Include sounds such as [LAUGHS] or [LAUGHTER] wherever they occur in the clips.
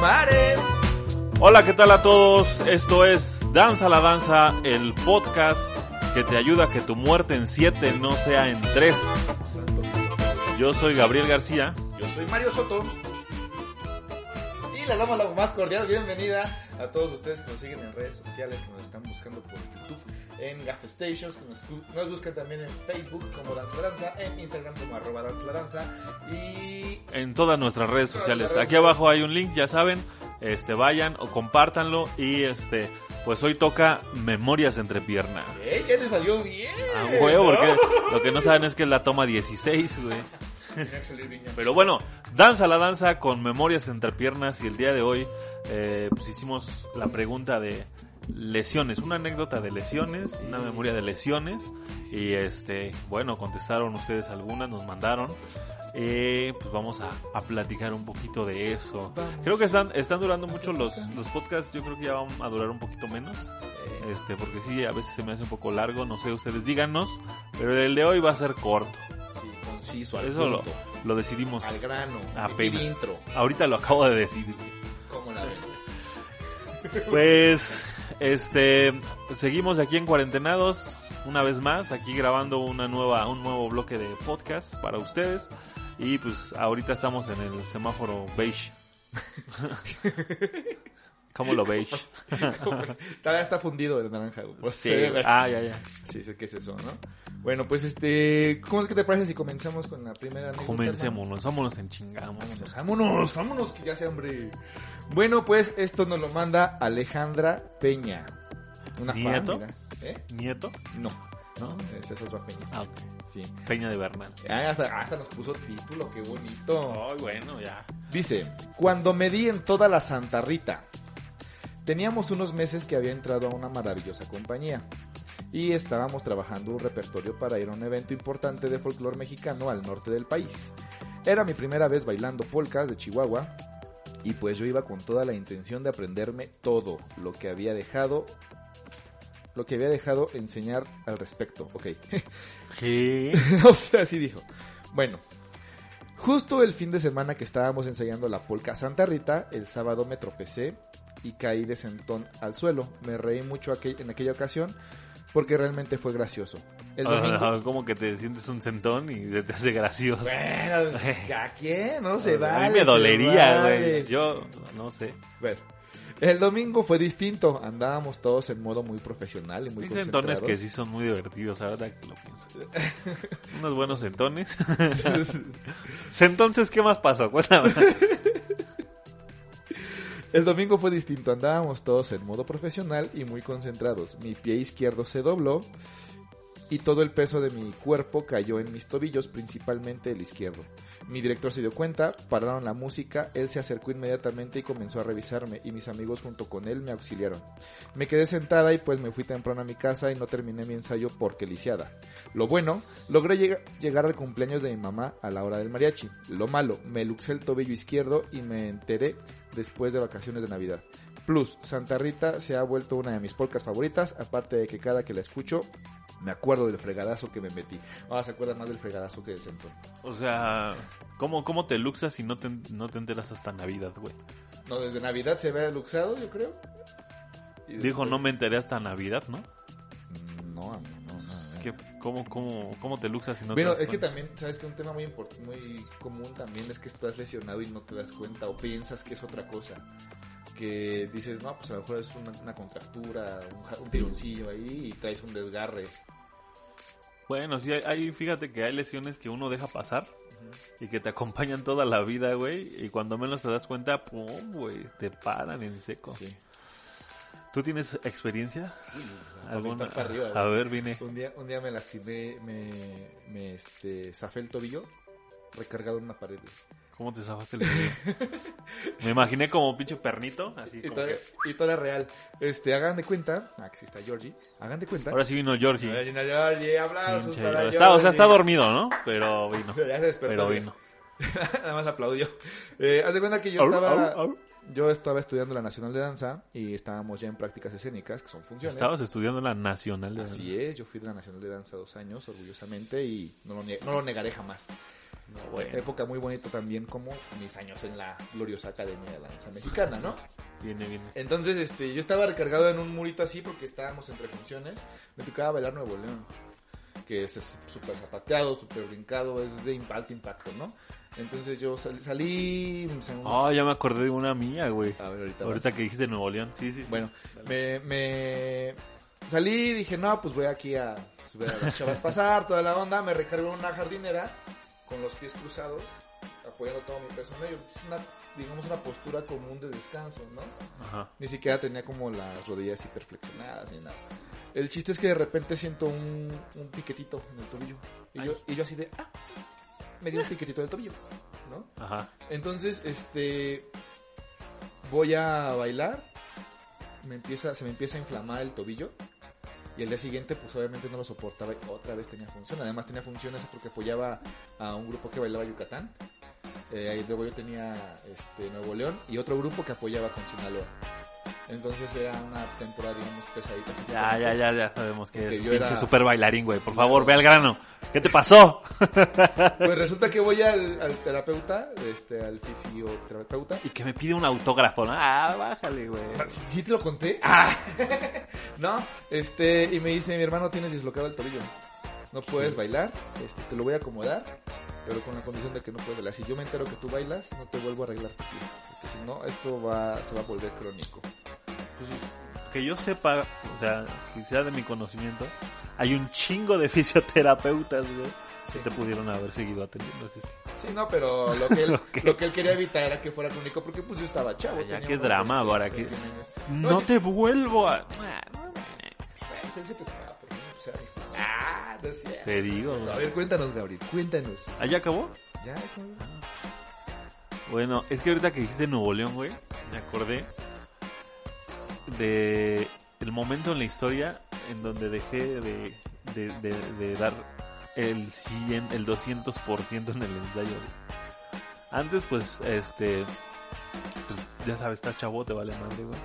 Mare. Hola, ¿qué tal a todos? Esto es Danza la Danza, el podcast que te ayuda a que tu muerte en siete no sea en tres. Yo soy Gabriel García. Yo soy Mario Soto. Y les damos la más cordial bienvenida a todos ustedes que nos siguen en redes sociales, que nos están buscando por YouTube, en Gaff Stations, que nos, nos buscan también en Facebook como Danza la Danza, en Instagram como arroba Danza Danza y En todas nuestras redes sociales. Aquí abajo hay un link, ya saben. Este, vayan o compártanlo. Y este, pues hoy toca Memorias entre piernas. ¡Ey! Ya te salió bien. Ah, huevo, ¿no? porque lo que no saben es que es la toma 16, güey. Pero bueno, danza la danza con memorias entre piernas y el día de hoy eh, pues hicimos la pregunta de lesiones, una anécdota de lesiones, una memoria de lesiones y este, bueno, contestaron ustedes algunas, nos mandaron. Eh, pues vamos a, a platicar un poquito de eso. Creo que están, están durando mucho los, los podcasts, yo creo que ya van a durar un poquito menos. Este, porque sí, a veces se me hace un poco largo, no sé, ustedes díganos, pero el de hoy va a ser corto. Sí, conciso, al Eso lo, punto, lo decidimos al grano. Apenas. Intro. Ahorita lo acabo de decir. ¿Cómo la ven? Pues, este, seguimos aquí en cuarentenados, una vez más, aquí grabando una nueva, un nuevo bloque de podcast para ustedes. Y pues ahorita estamos en el semáforo beige. [LAUGHS] ¿Cómo lo? [LAUGHS] Pues, todavía está fundido el naranja. güey. Pues, Sí, ah, ya, ya. Sí, sé qué es eso, ¿no? Bueno, pues este, ¿cómo es que te parece si comenzamos con la primera? Comencémonos, vámonos en chingamos. Vámonos, vámonos, vámonos, que ya sea hambre. Bueno, pues esto nos lo manda Alejandra Peña. Una ¿Nieto? ¿Eh? ¿Nieto? No, ¿No? esta es otra Peña. Ah, ok. Sí. Peña de Bernal. Ah, hasta, hasta nos puso título, qué bonito. Ay, bueno, ya. Dice, cuando me di en toda la Santa Rita, teníamos unos meses que había entrado a una maravillosa compañía y estábamos trabajando un repertorio para ir a un evento importante de folclore mexicano al norte del país. Era mi primera vez bailando polcas de Chihuahua y pues yo iba con toda la intención de aprenderme todo lo que había dejado lo que había dejado enseñar al respecto, ok. ¿Qué? [LAUGHS] o sea, así dijo. Bueno, justo el fin de semana que estábamos ensayando la polca Santa Rita, el sábado me tropecé y caí de sentón al suelo. Me reí mucho aquel- en aquella ocasión porque realmente fue gracioso. El domingo... Como que te sientes un centón y se te hace gracioso. Bueno, [LAUGHS] ¿a quién? No se vale. a mí me dolería, vale. güey. Yo no sé. Bueno, el domingo fue distinto. Andábamos todos en modo muy profesional y muy Hay concentrados. que sí son muy divertidos, ahora que lo pienso. [LAUGHS] Unos buenos centones. [LAUGHS] Entonces, ¿qué más pasó? Cuéntame. El domingo fue distinto, andábamos todos en modo profesional y muy concentrados. Mi pie izquierdo se dobló y todo el peso de mi cuerpo cayó en mis tobillos, principalmente el izquierdo. Mi director se dio cuenta, pararon la música, él se acercó inmediatamente y comenzó a revisarme y mis amigos junto con él me auxiliaron. Me quedé sentada y pues me fui temprano a mi casa y no terminé mi ensayo porque lisiada. Lo bueno, logré llega- llegar al cumpleaños de mi mamá a la hora del mariachi. Lo malo, me luxé el tobillo izquierdo y me enteré después de vacaciones de Navidad. Plus, Santa Rita se ha vuelto una de mis polcas favoritas, aparte de que cada que la escucho me acuerdo del fregadazo que me metí. Ahora se acuerdan más del fregadazo que del centón. O sea, ¿cómo, cómo te luxas si no te, no te enteras hasta Navidad, güey? No, desde Navidad se ve luxado, yo creo. Dijo, no me enteré hasta Navidad, ¿no? Mm, No, amigo, no, no. Es que, ¿cómo, cómo, ¿cómo te luxas si no Bueno, te das es que también, sabes que un tema muy muy común también es que estás lesionado y no te das cuenta o piensas que es otra cosa. Que dices, no, pues a lo mejor es una, una contractura, un, tironcillo ahí y traes un desgarre. Bueno, sí, hay, hay- fíjate que hay lesiones que uno deja pasar y que te acompañan toda la vida, güey. Y cuando menos te das cuenta, pum, güey, te paran en seco. Sí. ¿Tú tienes experiencia? ¿Alguna? Arriba, A ver, vine. Un día, un día me lastimé, me, me este, zafé el tobillo recargado en una pared. ¿Cómo te zafaste el [LAUGHS] tobillo? Me imaginé como pinche pernito, así Y como todavía, que- y todavía real. Este, hagan de cuenta. Ah, aquí está Georgie. Hagan de cuenta. Ahora sí vino Georgie. Viene Georgie, aplausos Pinche- para está, o sea, Georgie. está dormido, ¿no? Pero vino. [LAUGHS] Ya se despertó. Pero vino. [LAUGHS] Nada más aplaudió. Eh, haz de cuenta que yo Au, estaba, au, au. Yo estaba estudiando la Nacional de Danza y estábamos ya en prácticas escénicas, que son funciones. Estabas estudiando la Nacional de Así es, yo fui de la Nacional de Danza dos años, orgullosamente, y no lo, no lo negaré jamás. No, bueno. Época muy bonita también, como mis años en la gloriosa Academia de la Danza Mexicana, ¿no? Viene, viene. Entonces, este, yo estaba recargado en un murito así porque estábamos entre funciones. Me tocaba bailar Nuevo León, que es súper zapateado, súper brincado, es de alto impacto, ¿no? Entonces yo sal- salí... unos- Oh, ya me acordé de una mía, güey. A ver, ahorita. Ahorita que dijiste Nuevo León. Sí, sí, sí. Bueno, me, me salí y dije, no, pues voy aquí a subir a las chavas pasar, toda la onda. Me recargo en una jardinera con los pies cruzados, apoyando todo mi peso en ello. Es una, digamos, una postura común de descanso, ¿no? Ajá. Ni siquiera tenía como las rodillas hiperflexionadas ni nada. El chiste es que de repente siento un, un piquetito en el tobillo. Y yo, y yo así de, ah, me dio un piquetito en el tobillo, ¿no? Ajá. Entonces, este, voy a bailar, me empieza, se me empieza a inflamar el tobillo y el día siguiente, pues obviamente no lo soportaba y otra vez tenía función. Además tenía funciones porque apoyaba a un grupo que bailaba Yucatán. Eh, ahí luego yo tenía este, Nuevo León y otro grupo que apoyaba con Sinaloa. Entonces era una temporada, digamos, pesadita. Ya, ya, ya, ya sabemos que es yo pinche era- super bailarín, güey. Por favor, ve al grano. ¿Qué te pasó? [LAUGHS] Pues resulta que voy al, al terapeuta, este, al fisioterapeuta. Y que me pide un autógrafo, ¿no? Ah, bájale, güey. ¿Sí, sí te lo conté? Ah. [LAUGHS] no, este, y me dice, mi hermano, tienes dislocado el tobillo. No puedes bailar, este, te lo voy a acomodar, pero con la condición de que no puedes bailar. Si yo me entero que tú bailas, no te vuelvo a arreglar tu pie. Porque si no, esto va, se va a volver crónico. Pues, que yo sepa, o sea, que sea de mi conocimiento, hay un chingo de fisioterapeutas, güey, que Sí. te pudieron haber seguido atendiendo. Así es que, Sí, no, pero lo que él, Ok. lo que él quería evitar era que fuera crónico, porque pues yo estaba chavo. Ah, ya, qué drama, 20, para que- 21 años. no yo- te vuelvo a... Pues, él se preocupaba por mí, o sea, ah, no es cierto. Te digo, A ver, cuéntanos, Gabriel, cuéntanos. ¿Allá acabó? Ya, hijo. Bueno, es que ahorita que dijiste Nuevo León, güey, me acordé de el momento en la historia en donde dejé de, de, de- de dar el 100, el 200% en el ensayo. güey. Antes, pues, este, pues, ya sabes, estás chavo, te vale madre, güey.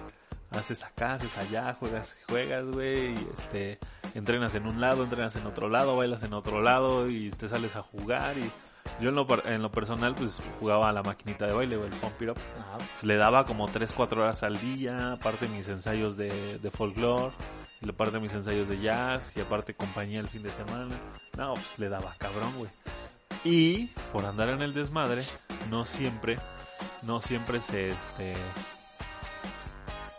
Haces acá, haces allá, juegas, juegas, güey, y este, entrenas en un lado, entrenas en otro lado, bailas en otro lado y te sales a jugar y yo en lo, en lo personal, pues, jugaba a la maquinita de baile, güey, el Pump It Up Ajá. le daba como 3, 4 horas al día, aparte mis ensayos de, de folclore, y aparte mis ensayos de jazz, y aparte compañía el fin de semana. No, pues le daba cabrón, güey. Y por andar en el desmadre, no siempre, no siempre se, este,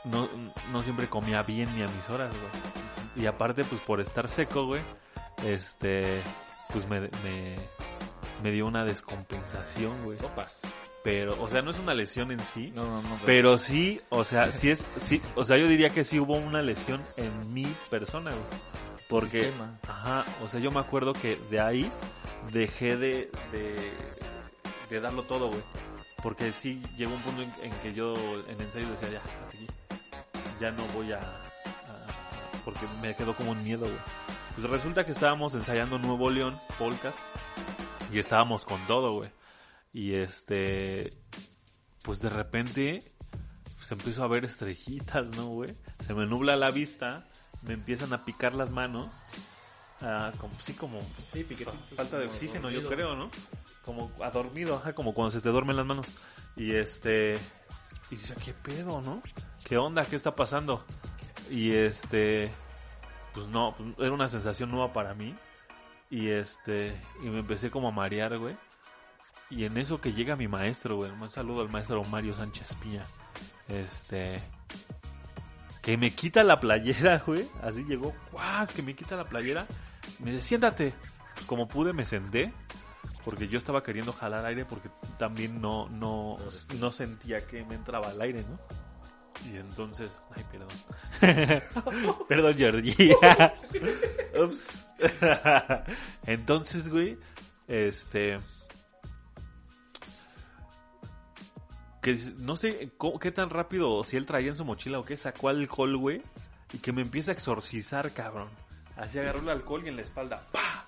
no, no siempre comía bien ni a mis horas, güey. Y aparte, pues por estar seco, güey, este, pues me, me, me dio una descompensación, güey. Sopas. Pero, o sea, no es una lesión en sí, No, no, no. pues. pero sí, o sea, sí es, sí, o sea, yo diría que sí hubo una lesión en mi persona, güey. Porque, Sistema. ajá, o sea, yo me acuerdo que de ahí dejé de, de, de darlo todo, güey. Porque sí llegó un punto en, en que yo en ensayo decía, ya, hasta aquí. Ya no voy a- Porque me quedó como un miedo, güey. Pues resulta que estábamos ensayando Nuevo León, Polcas, y estábamos con todo, güey. Y este, pues de repente se empezó a ver estrellitas, ¿no, güey? Se me nubla la vista, me empiezan a picar las manos. ah, como, sí, como Sí, falta de oxígeno, yo creo, ¿no? Como adormido, ajá, como cuando se te duermen las manos. Y este, y dice, ¿qué pedo, no? ¿Qué onda? ¿Qué está pasando? Y este, pues no, pues, era una sensación nueva para mí. Y este, y me empecé como a marear, güey. Y en eso que llega mi maestro, güey. Un saludo al maestro Mario Sánchez Piña. Este, que me quita la playera, [LAUGHS] güey. Así llegó, ¡guau! Que me quita la playera. Me dice, siéntate. Como pude, me senté. Porque yo estaba queriendo jalar aire porque también no, no, no sentía que me entraba el aire, ¿no? Y entonces, ay, perdón. [LAUGHS] perdón, Georgia. [LAUGHS] Ups. [LAUGHS] entonces, güey, este que no sé qué tan rápido, si él traía en su mochila o qué, sacó alcohol, güey, y que me empieza a exorcizar, cabrón. Así agarró el alcohol y en la espalda, pa,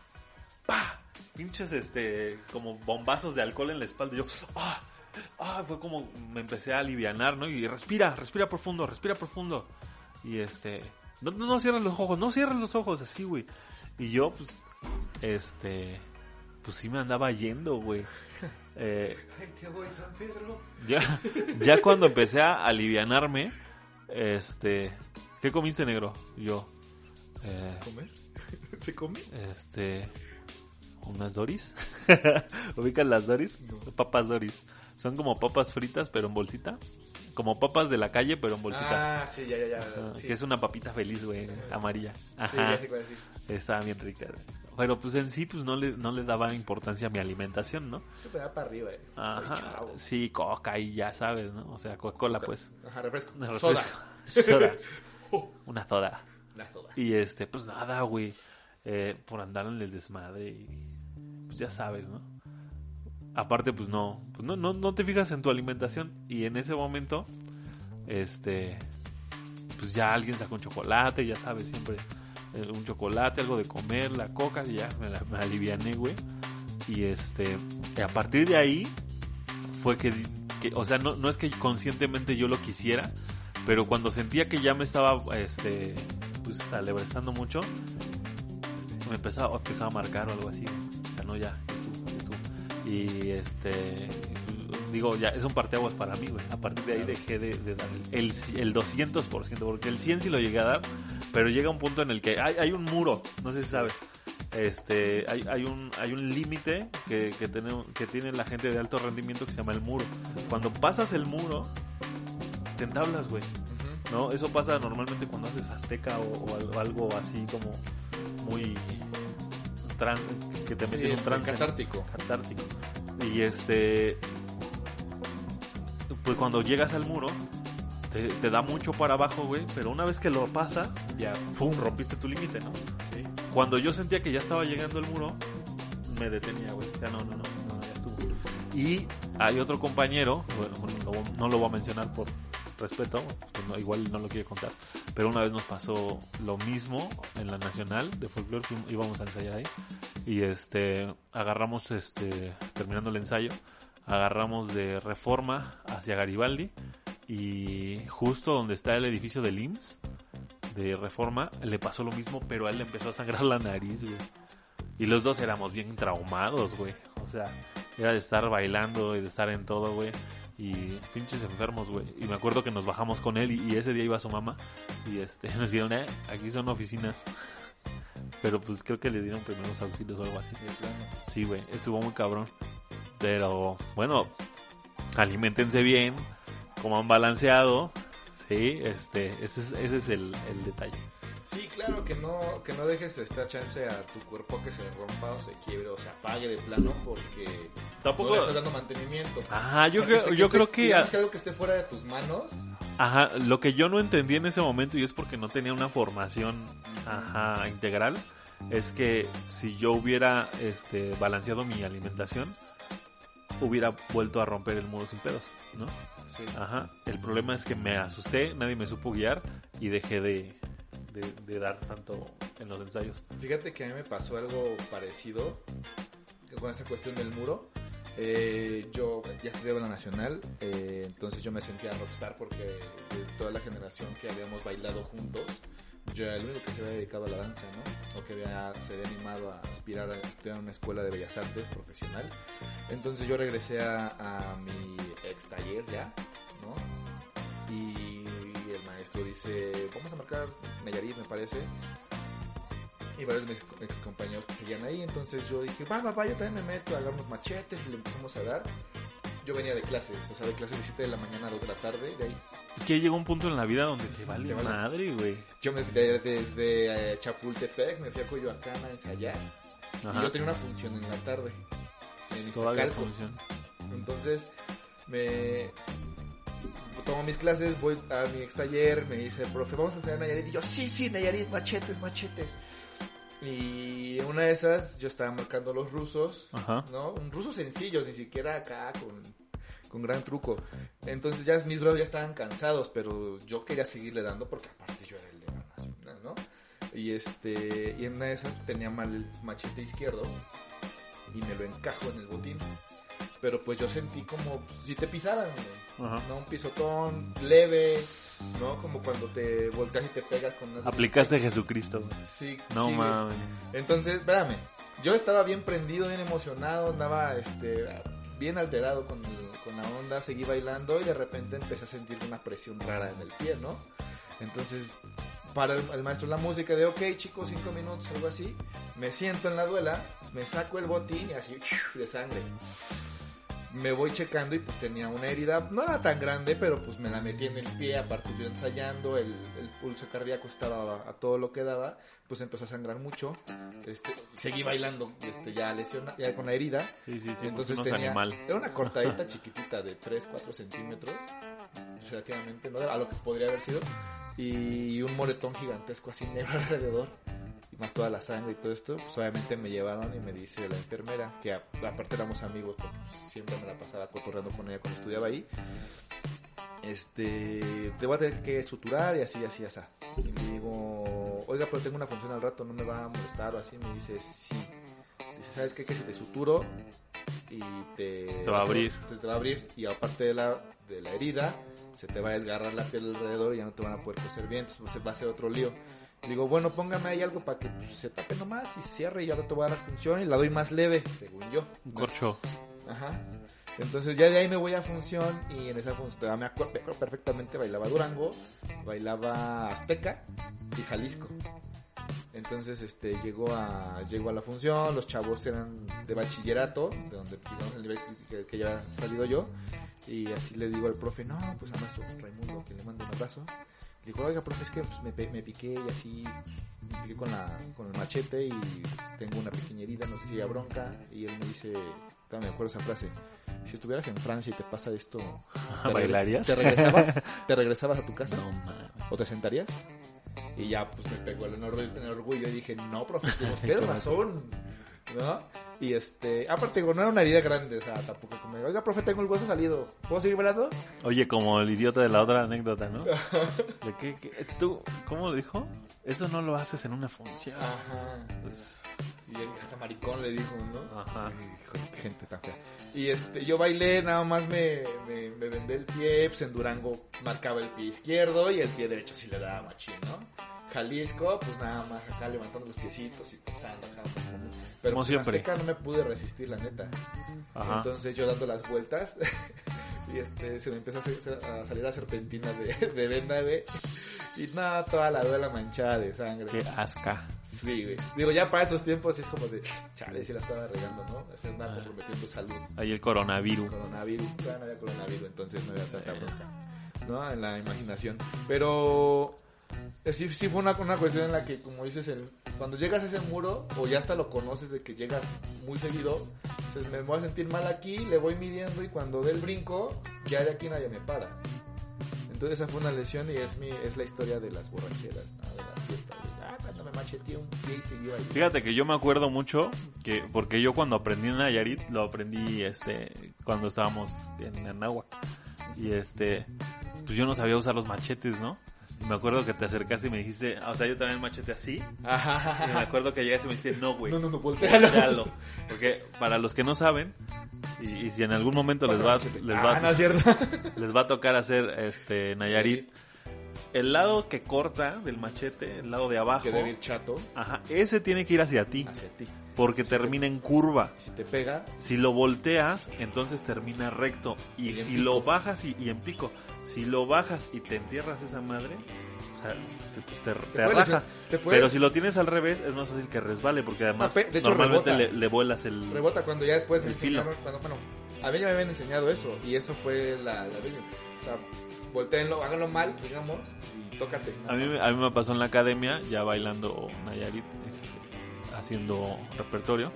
pa, pinches, este, como bombazos de alcohol en la espalda. Y yo, ah, ¡ah! Fue como me empecé a alivianar, ¿no? Y respira, respira profundo, respira profundo. Y este, no, no, no cierres los ojos, no cierres los ojos, así, güey. Y yo, pues, este, pues sí me andaba yendo, güey. [LAUGHS] Eh, Ay, te voy, San Pedro. ya, ya cuando empecé a alivianarme, este, ¿qué comiste negro? Yo, eh, ¿Comer? [LAUGHS] ¿Se come? este, unas Doris. [LAUGHS] ¿Ubican las Doris? Papas Doris. Son como papas fritas, pero en bolsita. Como papas de la calle, pero en bolsita. Ah, sí, ya, ya, ya. Sí. Que es una papita feliz, güey, amarilla. Ajá. sí. Estaba bien rica. Pero pues en sí, pues no le, no le daba importancia a mi alimentación, ¿no? Eso me da para arriba, eh. Ajá. Sí, coca y ya sabes, ¿no? O sea, Coca-Cola, pues. Ajá, refresco. Una [LAUGHS] Soda. refresco. Soda. [LAUGHS] [LAUGHS] Oh, Una soda. la soda. Y este, pues nada, güey. Eh, por andar en el desmadre y pues ya sabes, ¿no? Aparte, pues no, pues no, no, no te fijas en tu alimentación. Y en ese momento, este, pues ya alguien sacó un chocolate, ya sabes, siempre eh, un chocolate, algo de comer, la coca, y ya me, la, aliviané, güey. Y este, a partir de ahí fue que, que o sea, no, no es que conscientemente yo lo quisiera, pero cuando sentía que ya me estaba, este, pues alebrestando mucho, me empezaba, empezaba a marcar o algo así. Y este, digo, ya es un parteaguas para mí, güey. A partir de ahí dejé de, de dar el, el 200%, porque el 100 sí lo llegué a dar, pero llega un punto en el que hay, hay un muro, no sé si sabes. Este, hay, hay un, hay un límite que, que, tiene, que tiene la gente de alto rendimiento que se llama el muro. Cuando pasas el muro, te entablas, güey. ¿no? Eso pasa normalmente cuando haces azteca o, o al- algo así como muy que te Sí, metes en un trance catártico. catártico. Y este pues cuando llegas al muro te, te da mucho para abajo, güey, pero una vez que lo pasas, ya pum, rompiste tu límite, ¿no? Sí. Cuando yo sentía que ya estaba llegando el muro, me detenía, güey. O sea, no, no, no, no, ya estuvo. Y hay otro compañero, bueno, lo- no lo voy a mencionar por respeto, no, igual no lo quiere contar, pero una vez nos pasó lo mismo en la nacional de folclore, fuimos- íbamos a ensayar ahí, y este, agarramos, este, terminando el ensayo, agarramos de reforma hacia Garibaldi, y justo donde está el edificio del IMSS, de reforma, le pasó lo mismo, pero a él le empezó a sangrar la nariz, güey. Y los dos éramos bien traumados, güey. O sea, era de estar bailando y de estar en todo, güey. Y pinches enfermos, güey. Y me acuerdo que nos bajamos con él y, y ese día iba su mamá. Y este, [LAUGHS] nos dijeron, eh, aquí son oficinas. Pero pues creo que le dieron primeros auxilios o algo así. Sí, güey, estuvo muy cabrón. Pero bueno, alimentense bien, coman balanceado. Sí, este, ese es, ese es el, el detalle. Sí, claro, que no, que no dejes esta chance a tu cuerpo que se rompa o se quiebre o se apague de plano porque Tampoco- no le estás dando mantenimiento. Ajá, yo creo, que yo esté- creo que algo que esté fuera de tus manos, ajá, lo que yo no entendí en ese momento y es porque no tenía una formación, ajá, integral, es que si yo hubiera, este, balanceado mi alimentación, hubiera vuelto a romper el muro sin pedos, ¿no? sí. Ajá. El problema es que me asusté, nadie me supo guiar y dejé de, de, de dar tanto en los ensayos. Fíjate que a mí me pasó algo parecido con esta cuestión del muro. Eh, yo ya estudiaba en la nacional, eh, entonces yo me sentía rockstar porque de toda la generación que habíamos bailado juntos, yo era el único que se había dedicado a la danza, ¿no? O que había, se había animado a aspirar a estudiar en una escuela de bellas artes profesional. Entonces yo regresé a, a mi ex taller ya, ¿no? Maestro dice, vamos a marcar Nayarit, me parece y varios de mis ex compañeros que seguían ahí. Entonces yo dije, va, va, va, yo también me meto a agarrar unos machetes y le empezamos a dar. Yo venía de clases, o sea, de clases de 7 de la mañana a 2 de la tarde. De ahí. Es que llega un punto en la vida donde te vale Te vale. madre, güey. Yo me de- desde eh, Chapultepec me fui a Coyoacán a ensayar. Ajá. Y yo tenía una función en la tarde. En Todavía funciona. Entonces, me tomo mis clases, voy a mi ex taller, me dice, profe, vamos a ensayar Nayarit. Y yo, sí, sí, Nayarit, machetes, machetes. Y una de esas, yo estaba marcando los rusos, Ajá. ¿no? Un ruso sencillos, ni siquiera acá con, con gran truco. Entonces ya mis brazos ya estaban cansados, pero yo quería seguirle dando porque aparte yo era el de la nacional, ¿no? Y este, y en una de esas tenía mal el machete izquierdo y me lo encajo en el botín. Pero pues yo sentí como si te pisaran, güey. Ajá. ¿no? Un pisotón leve, ¿no? Como cuando te volteas y te pegas con una... Aplicaste Jesucristo. güey. Sí, No sí, güey. mames. Entonces, espérame, yo estaba bien prendido, bien emocionado, andaba este, bien alterado con, el- con la onda, seguí bailando y de repente empecé a sentir una presión rara en el pie, ¿no? Entonces, para el, el maestro la música de, ok chicos, cinco minutos, algo así, me siento en la duela, me saco el botín y así, de sangre. Me voy checando y pues tenía una herida, no era tan grande, pero pues me la metí en el pie, aparte yo ensayando, el, el pulso cardíaco estaba a, a todo lo que daba, pues empezó a sangrar mucho, este, seguí bailando este, ya lesiona, ya con la herida, Sí, sí, sí. entonces tenía, animal. era una cortadita [LAUGHS] chiquitita de 3, 4 centímetros, relativamente, ¿no? A lo que podría haber sido, y un moretón gigantesco así negro [LAUGHS] alrededor, y más toda la sangre y todo esto, pues obviamente me llevaron y me dice la enfermera, que a- aparte éramos amigos, pues, siempre me la pasaba cotorreando con ella cuando estudiaba ahí, este, te voy a tener que suturar y así, así, así. Y le digo, oiga, pero tengo una función al rato, no me va a molestar o así. Me dice, sí. Dice, ¿sabes qué? Que si te suturo y te... Te va a abrir. Te, te va a abrir y aparte de la, de la herida, se te va a desgarrar la piel alrededor y ya no te van a poder coser bien, entonces va a ser otro lío. Le digo, bueno, póngame ahí algo para que pues, se tape nomás y cierre y ahora te voy a dar función y la doy más leve, según yo. Un corcho. Ajá. Entonces ya de ahí me voy a función y en esa función me acuerdo, me acuerdo perfectamente bailaba Durango, bailaba Azteca y Jalisco. Entonces este llegó a llegó a la función, los chavos eran de bachillerato, de donde digamos el nivel que, que ya había salido yo y así le digo al profe, "No, pues a maestro Raimundo que le mando un abrazo." Le digo, "Oiga, profe, es que pues, me, me piqué y así me piqué con la con el machete y tengo una pequeña herida, no sé si hay bronca." Y él me dice, me acuerdo esa frase si estuvieras en Francia y te pasa esto, [LAUGHS] ¿te ¿Bailarías? ¿Te regresabas? ¿Te regresabas a tu casa? No. ¿O te sentarías? Y ya, pues me pegó el orgullo, el orgullo y dije, no, profe, tienes [LAUGHS] razón. ¿No? Y este, aparte, no era una herida grande, o sea, tampoco como, oiga, profe, tengo el hueso salido, ¿puedo seguir bailando? Oye, como el idiota de la otra anécdota, ¿no? [LAUGHS] ¿De qué, qué- ¿Tú, cómo lo dijo? Eso no lo haces en una función. Ajá. Pues, Y él hasta maricón le dijo, ¿no? Ajá. Hijo, qué gente tan fea. Y este, yo bailé, nada más me, me, me vendé el pie, pues en Durango marcaba el pie izquierdo y el pie derecho sí le daba machín, ¿no? Jalisco, pues nada más acá levantando los piecitos y posando acá. Pero Como pues, en siempre. Azteca no me pude resistir, la neta. Ajá. Entonces yo dando las vueltas [LAUGHS] y este se me empezó a, a salir la serpentina de, de venda, güey. Y nada, toda la duela manchada de sangre. Qué asca. Sí, güey. Digo, ya para estos tiempos es como de, chale, si la estaba regando, ¿no? Se andaba Ah. comprometiendo salud. Ahí el coronavirus. Coronavirus, todavía no había coronavirus, entonces no había tanta bronca, ¿no? En la imaginación. Pero eh, sí, sí fue una, una cuestión en la que, como dices, cuando llegas a ese muro, o ya hasta lo conoces de que llegas muy seguido, me voy a sentir mal aquí, le voy midiendo y cuando dé el brinco, ya de aquí nadie me para. Entonces esa fue una lesión y es mi es la historia de las borracheras, ¿no? de las fiestas. ah. Fíjate que yo me acuerdo mucho que porque yo cuando aprendí en Nayarit lo aprendí este cuando estábamos en Anáhuac y este pues yo no sabía usar los machetes, ¿no? Y me acuerdo que te acercaste y me dijiste, o sea, yo también machete así. Y me acuerdo que llegaste y me dijiste, no, güey. No, no, no, voltealo. voltealo". Porque para los que no saben, y, y si en algún momento les va, les va, Ah, no es cierto. [LAUGHS] les va a tocar hacer este Nayarit, el lado que corta del machete, el lado de abajo, que debe ir chato ajá, ese tiene que ir hacia ti, hacia ti. porque termina en curva. Si te pega, Si lo volteas, entonces termina recto. Y, si pico. lo bajas y, y en pico, si lo bajas y te entierras esa madre, o sea, te, te- rajas. Pero si lo tienes al revés, es más fácil que resbale, porque además hecho, normalmente le, le vuelas el... rebota cuando ya después me enseñaron, cuando, bueno, a mí ya me habían enseñado eso y eso fue la, la O sea, volteenlo, háganlo mal, digamos, y tócate. A mí, me- a mí me pasó en la academia, ya bailando Nayarit, este, haciendo repertorio,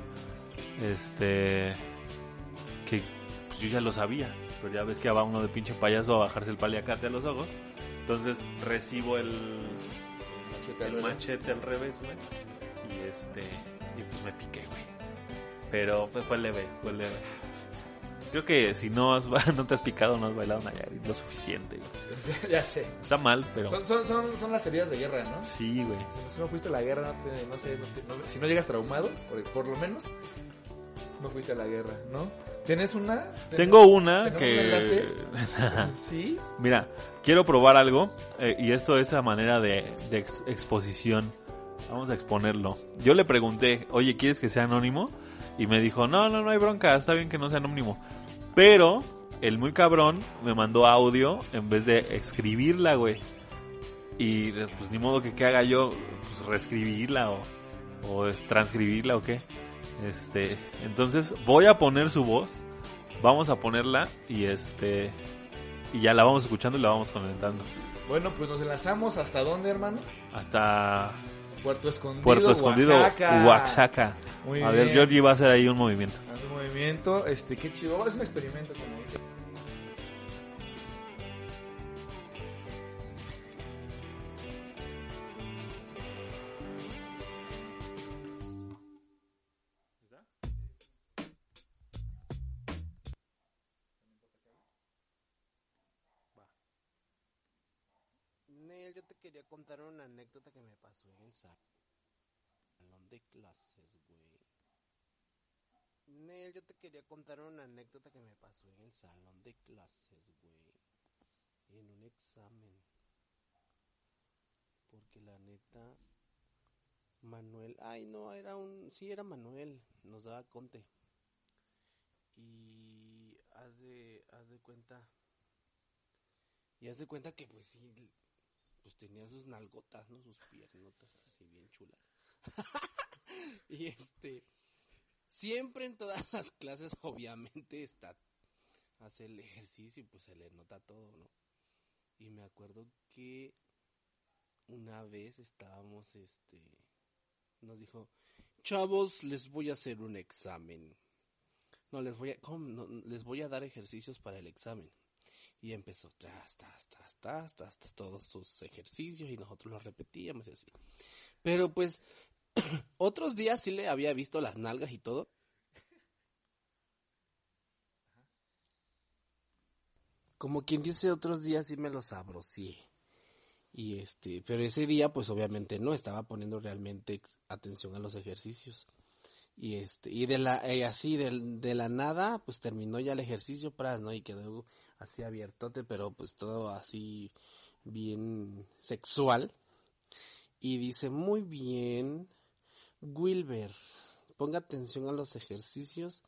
este, que pues, yo ya lo sabía, pero ya ves que va uno de pinche payaso a bajarse el paliacate a los ojos, entonces recibo el, Machete al el revés. machete al revés, güey, y este, y pues me piqué, güey, pero pues fue leve, fue leve. Creo que si no, has, [LAUGHS] no te has picado, no has bailado Nayarit lo suficiente. güey. [LAUGHS] ya sé. Está mal, pero... Son, son, son, son las heridas de guerra, ¿no? Sí, güey. Si no fuiste a la guerra, no, te, no sé, no te- no- si no llegas traumado, por, por lo menos, no fuiste a la guerra, ¿no? ¿Tienes una? Tengo una ¿Tenemos que... un [LAUGHS] Sí. Mira, quiero probar algo eh, y esto es a manera de, de ex- exposición. Vamos a exponerlo. Yo le pregunté, oye, ¿quieres que sea anónimo? Y me dijo, no, no, no hay bronca, está bien que no sea anónimo. Pero el muy cabrón me mandó audio en vez de escribirla, güey. Y pues ni modo que qué haga yo, pues reescribirla o, o transcribirla o qué. Este, entonces voy a poner su voz, vamos a ponerla y este y ya la vamos escuchando y la vamos comentando. Bueno, pues nos enlazamos hasta dónde, hermano? Hasta Puerto Escondido. Puerto Escondido, Oaxaca. Oaxaca. Muy A bien. ver, Georgie va a hacer ahí un movimiento. Un movimiento, este, qué chido. Es un experimento, como dice. Quería contar una anécdota que me pasó en el salón de clases, güey. Nel, yo te quería contar una anécdota que me pasó en el salón de clases, güey. En un examen. Porque la neta, Manuel, ay no, era un, sí era Manuel, nos daba conte. Y haz de, haz de cuenta, y haz de cuenta que pues sí, pues tenía sus nalgotas, ¿no? Sus piernotas así bien chulas. [LAUGHS] y este, siempre en todas las clases [LAUGHS] obviamente está, hace el ejercicio y pues se le nota todo, ¿no? Y me acuerdo que una vez estábamos, este, nos dijo, chavos, les voy a hacer un examen. No, les voy a, ¿cómo? No, les voy a dar ejercicios para el examen. Y empezó, tas, tas, tas, tas, tas, tas, todos sus ejercicios y nosotros los repetíamos y así. Pero pues, [CLEARS THROAT] otros días sí le había visto las nalgas y todo. Como quien dice, otros días sí me los abrocié. Y este, pero ese día pues obviamente no estaba poniendo realmente atención a los ejercicios. Y este, y de la, y así del- de, la nada, pues terminó ya el ejercicio para, ¿no? Y quedó así abiertote, pero pues todo así bien sexual. Y dice, muy bien, Wilber, ponga atención a los ejercicios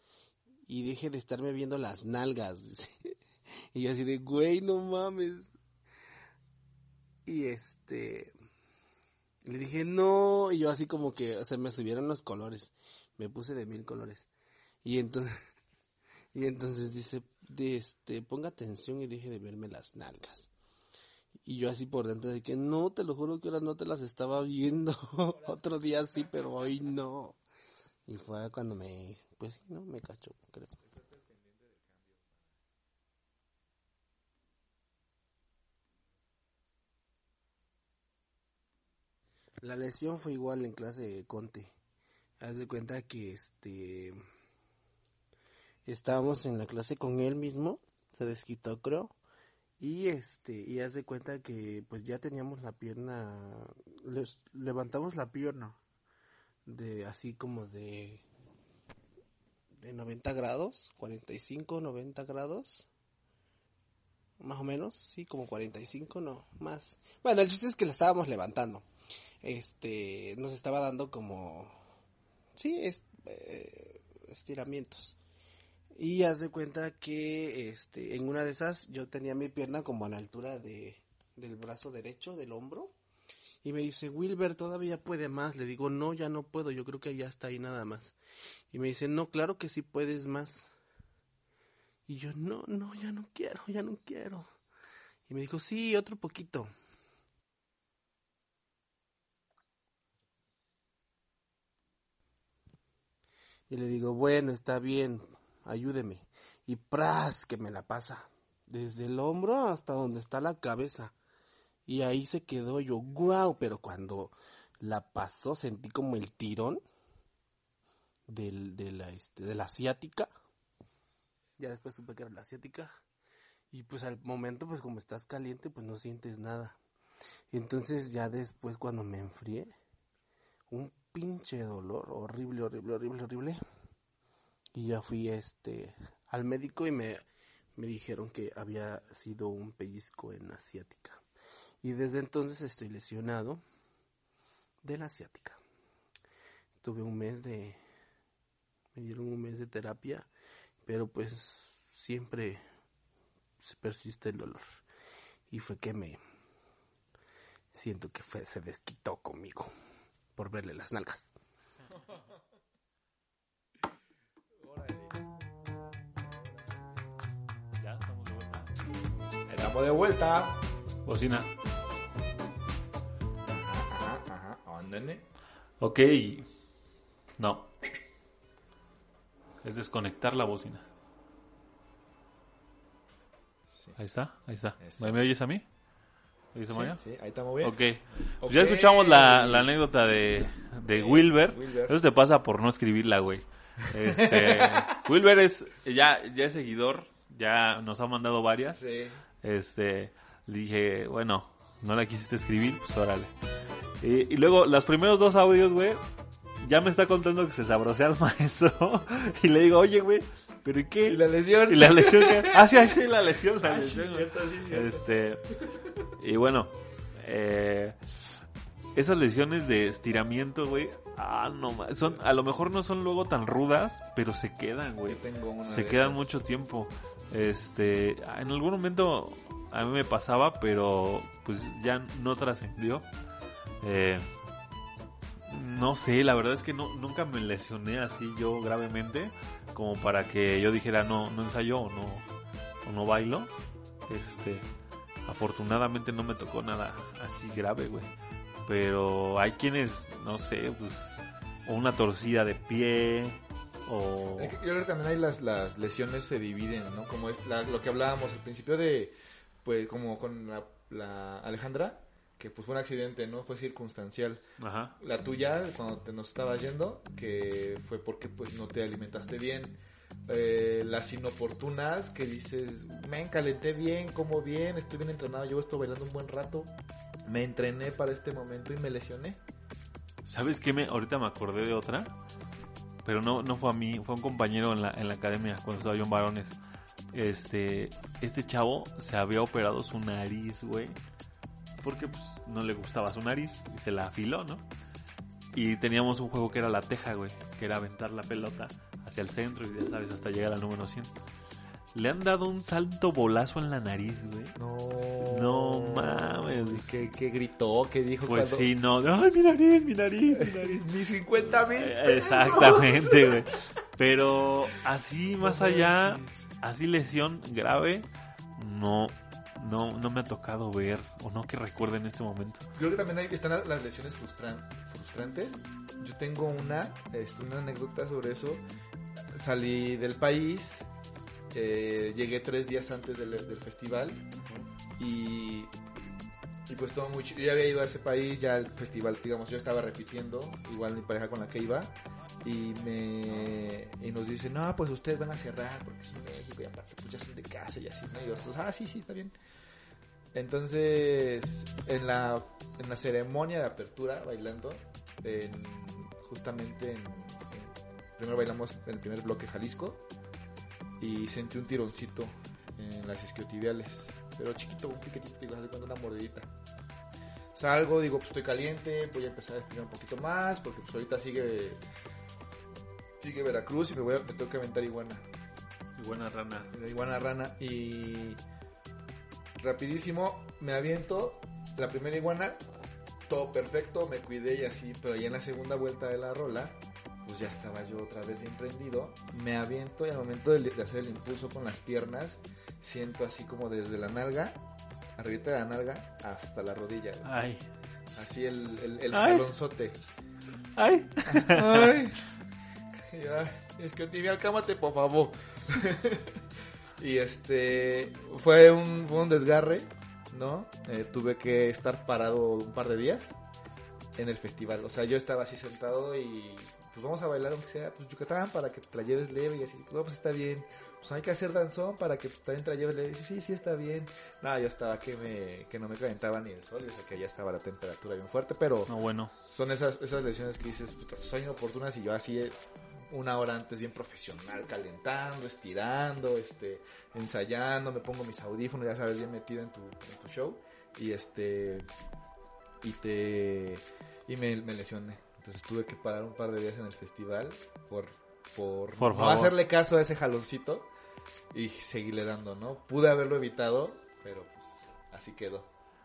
y deje de estarme viendo las nalgas. [LAUGHS] Y yo así de, güey, no mames. Y este, le dije, no, y yo así como que se me subieron los colores, me puse de mil colores. Y entonces, [LAUGHS] y entonces dice, este, ponga atención y deje de verme las nalgas. Y yo así por dentro de que no, te lo juro que ahora no te las estaba viendo. [LAUGHS] Otro día sí, pero hoy no. Y fue cuando me, pues sí, no, me cachó, creo. La lesión fue igual en clase de Conte. Haz de cuenta que este estábamos en la clase con él mismo, se desquitó creo, y este, y haz de cuenta que pues ya teníamos la pierna, les- levantamos la pierna de así como de de 90 grados, 45, 90 grados, más o menos, sí, como 45, no, más. Bueno, el chiste es que la estábamos levantando. Este, nos estaba dando como, sí, es, eh, estiramientos. Y hace cuenta que, este, en una de esas yo tenía mi pierna como a la altura de, del brazo derecho, del hombro. Y me dice, Wilber, todavía puede más. Le digo, no, ya no puedo, yo creo que ya está ahí nada más. Y me dice, no, claro que sí puedes más. Y yo, no, no, ya no quiero, ya no quiero. Y me dijo, sí, otro poquito. Y le digo, bueno, está bien, ayúdeme. Y pras, que me la pasa. Desde el hombro hasta donde está la cabeza. Y ahí se quedó yo, guau, pero cuando la pasó sentí como el tirón del, de, la, este, de la asiática. Ya después supe que era la asiática. Y pues al momento, pues como estás caliente, pues no sientes nada. Entonces ya después cuando me enfrié, un pinche dolor horrible, horrible, horrible, horrible. Y ya fui este al médico y me, me dijeron que había sido un pellizco en asiática. Y desde entonces estoy lesionado de la asiática. Tuve un mes de... Me dieron un mes de terapia, pero pues siempre persiste el dolor. Y fue que me... Siento que fue, se desquitó conmigo por verle las nalgas. Ya, estamos de vuelta. Estamos de vuelta. Bocina. Ajá, ajá. Ándale. Ok. No. Es desconectar la bocina. Sí. Ahí está, ahí está. Eso. ¿Me oyes a mí? ¿Me oyes a Sí, sí, ahí estamos bien. Ok. Pues Ok. ya escuchamos la, la anécdota de, de Wilber. Wilber. Eso te pasa por no escribirla, güey. Este, [LAUGHS] Wilber es ya, ya es seguidor, ya nos ha mandado varias. Sí. Este, le dije, bueno, no la quisiste escribir, pues órale. Y, y luego, los primeros dos audios, güey, ya me está contando que se sabrosea al [LAUGHS] maestro. y le digo, oye, güey, ¿pero y qué? ¿Y la lesión? Y la lesión. Ah, sí, sí, la lesión, la Ah, lesión. cierto, sí, cierto. Este, y bueno, eh, esas lesiones de estiramiento, güey, ah, no, son, a lo mejor no son luego tan rudas, pero se quedan, güey. Yo tengo una Se quedan esas. mucho tiempo. Este, en algún momento a mí me pasaba, pero pues ya no trascendió. Eh, no sé, la verdad es que no, nunca me lesioné así yo gravemente, como para que yo dijera no, no ensayo o no, o no bailo. Este, afortunadamente no me tocó nada así grave, güey. Pero hay quienes, no sé, pues, o una torcida de pie, o... Yo creo que también hay las, las lesiones se dividen, ¿no? Como es la- lo que hablábamos al principio de, pues, como con la, la Alejandra, que pues fue un accidente, ¿no? Fue circunstancial. Ajá. La tuya, cuando te nos estabas yendo, que fue porque pues no te alimentaste bien. Eh, las inoportunas, que dices, me calenté bien, como bien, estoy bien entrenado, llevo esto bailando un buen rato. Me entrené para este momento y me lesioné. ¿Sabes qué? Me, ahorita me acordé de otra. Pero no, no fue a mí, fue un compañero en la, en la academia cuando estaba yo en varones. Este, este chavo se había operado su nariz, güey. Porque pues no le gustaba su nariz y se la afiló, ¿no? Y teníamos un juego que era la teja, güey. Que era aventar la pelota hacia el centro y ya sabes, hasta llegar al número 100. Le han dado un salto bolazo en la nariz, güey. No. No mames. ¿Qué, qué gritó? ¿Qué dijo? Pues cuando- sí, no. Ay, mi nariz, mi nariz, mi nariz. [LAUGHS] Ni 50 mil. Exactamente, güey. Pero así más No allá, manches. así lesión grave, no, no, no me ha tocado ver o no que recuerde en este momento. Creo que también hay, están las- lesiones frustran- frustrantes. Yo tengo una, este, una anécdota sobre eso. Salí del país, eh, llegué tres días antes del, del festival y, y pues todo muy chido. Yo ya había ido a ese país, ya el festival, digamos, yo estaba repitiendo, igual mi pareja con la que iba. Y me y nos dice, no, pues ustedes van a cerrar porque es México y aparte pues ya son de casa y así, ¿no? Y nosotros, ah, sí, sí, está bien. Entonces, en la, en la ceremonia de apertura, bailando, en- justamente en, en- primero bailamos en el primer bloque Jalisco y sentí un tironcito en las isquiotibiales, pero chiquito, un piquetito, digo, hace cuenta una mordidita. Salgo, digo, pues estoy caliente, voy a empezar a estirar un poquito más, porque pues ahorita sigue sigue Veracruz y me, voy a, me tengo que aventar iguana Y buena rana. iguana rana y rapidísimo me aviento la primera iguana todo perfecto me cuidé y así pero ya en la segunda vuelta de la rola pues ya estaba yo otra vez bien prendido me aviento y al momento de, de hacer el impulso con las piernas siento así como desde la nalga arribita de la nalga hasta la rodilla Ay, así el, el, el Ay. jalonzote ay. [LAUGHS] Ay. Es que tibia, cálmate, por favor. [LAUGHS] y este fue un, fue un desgarre, ¿no? Eh, tuve que estar parado un par de días en el festival. O sea, yo estaba así sentado y pues vamos a bailar aunque sea pues Yucatán para que te la lleves leve y así. Pues, no, pues está bien. pues hay que hacer danzón para que pues, también trayera. Le dije, sí, sí, está bien. No, yo estaba que, me, que no me calentaba ni el sol, o sea que ya estaba la temperatura bien fuerte, pero No, bueno. son esas, esas lesiones que dices, son inoportunas y yo así eh, una hora antes bien profesional, calentando, estirando, este, ensayando, me pongo mis audífonos, ya sabes, bien metido en tu, en tu show y este, y te, y me, me lesioné. Entonces tuve que parar un par de días en el festival por, por, Por no hacerle caso a ese jaloncito y seguirle dando, ¿no? Pude haberlo evitado, pero pues así quedó.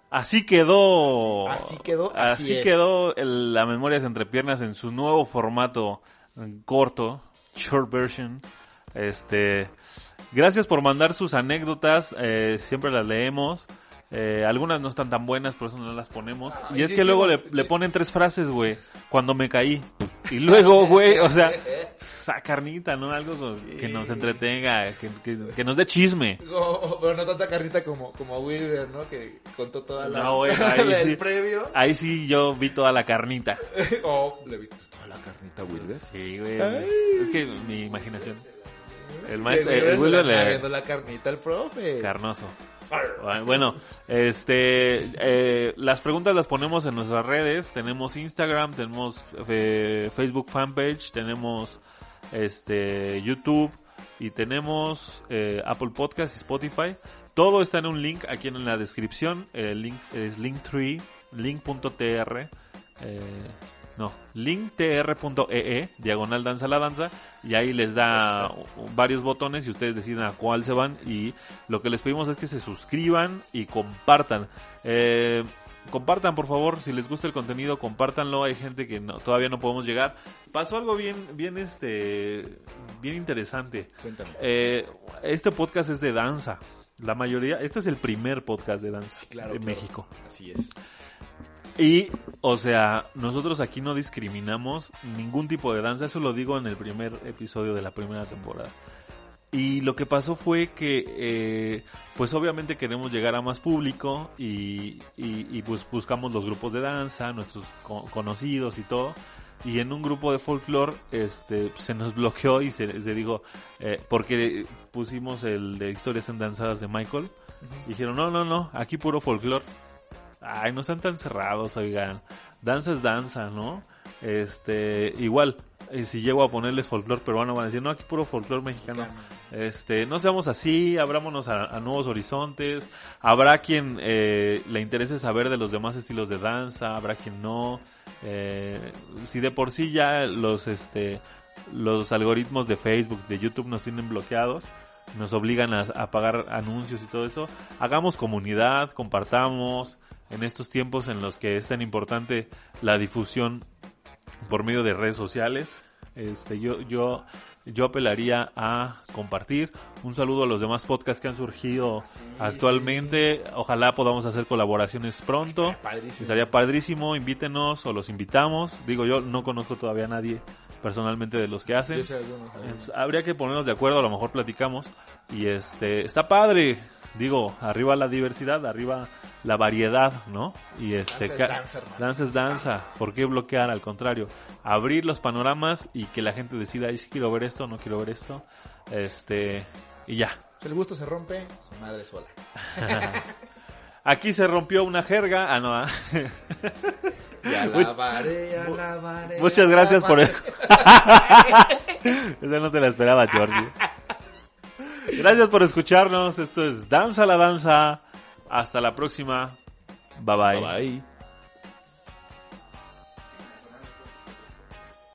Así quedó. Así quedó, Así, así es. quedó el- la Memorias entre piernas en su nuevo formato corto, short version. Este, gracias por mandar sus anécdotas, eh, siempre las leemos. Eh, algunas no están tan buenas, por eso no las ponemos. Y es que luego le, le ponen tres frases, güey. Cuando me caí. Y luego, [LAUGHS] güey, o sea, sa carnita, ¿no? Algo que nos entretenga, que, que- que nos dé chisme. No, pero no tanta carnita como, como Wilber, ¿no? Que contó toda la... No, güey, [LAUGHS] ahí sí. previo. Ahí sí yo vi toda la carnita. [LAUGHS] Oh, le viste toda la carnita, Wilber. Sí, güey. Es que mi imaginación. El maestro, el Wilber le la carnita al profe. carnoso. Bueno, este, eh, las preguntas las ponemos en nuestras redes. Tenemos Instagram, tenemos eh, Facebook fanpage, tenemos este YouTube y tenemos eh, Apple Podcast y Spotify. Todo está en un link aquí en la descripción. El link es link.tr. no, linktr.ee, diagonal danza la danza, y ahí les da varios botones y ustedes deciden a cuál se van y lo que les pedimos es que se suscriban y compartan. Eh, compartan por favor, si les gusta el contenido, compártanlo, hay gente que no- todavía no podemos llegar. Pasó algo bien, bien este, bien interesante. Cuéntame. Eh, este podcast es de danza. La mayoría, este es el primer podcast de danza Claro, en claro. México. Así es. Y, o sea, nosotros aquí no discriminamos ningún tipo de danza, eso lo digo en el primer episodio de la primera temporada. Y lo que pasó fue que, eh, pues obviamente queremos llegar a más público y, y, y, pues buscamos los grupos de danza, nuestros co- conocidos y todo. Y en un grupo de folclore, este, se nos bloqueó y se, se dijo, eh, porque pusimos el de historias en danzadas de Michael. Dijeron, no, no, no, aquí puro folclore. Ay, no sean tan cerrados, oigan. Danza es danza, ¿no? Este, igual, eh, si llego a ponerles folclore peruano, van a decir, no, aquí puro folclore mexicano. Este, no seamos así, abrámonos a, a nuevos horizontes. Habrá quien eh, le interese saber de los demás estilos de danza, habrá quien no. Eh, si de por sí ya los, este, los algoritmos de Facebook, de YouTube nos tienen bloqueados, nos obligan a, a pagar anuncios y todo eso, hagamos comunidad, compartamos en estos tiempos en los que es tan importante la difusión por medio de redes sociales. Este, yo, yo, yo apelaría a compartir. Un saludo a los demás podcasts que han surgido actualmente. Ojalá podamos hacer colaboraciones pronto. Padrísimo. Estaría padrísimo, invítenos o los invitamos. Digo, yo no conozco todavía a nadie personalmente de los que hacen. Sé habría que ponernos de acuerdo, a lo mejor platicamos. Y este, está padre. Digo, arriba la diversidad, arriba la variedad, ¿no? Y este, Danza es danza, es. ¿Por qué bloquear? Al contrario, abrir los panoramas y que la gente decida, "Ay, sí quiero ver esto, no quiero ver esto. Este, y ya. Si el gusto se rompe, su madre sola. [LAUGHS] Aquí se rompió una jerga. Ah, no. [LAUGHS] Ya Much- lavaré, ya lavaré. Muchas ya gracias por eso. [LAUGHS] Esa no te la esperaba, Jordi. Gracias por escucharnos. Esto es Danza la Danza. Hasta la próxima. Bye bye. Bye.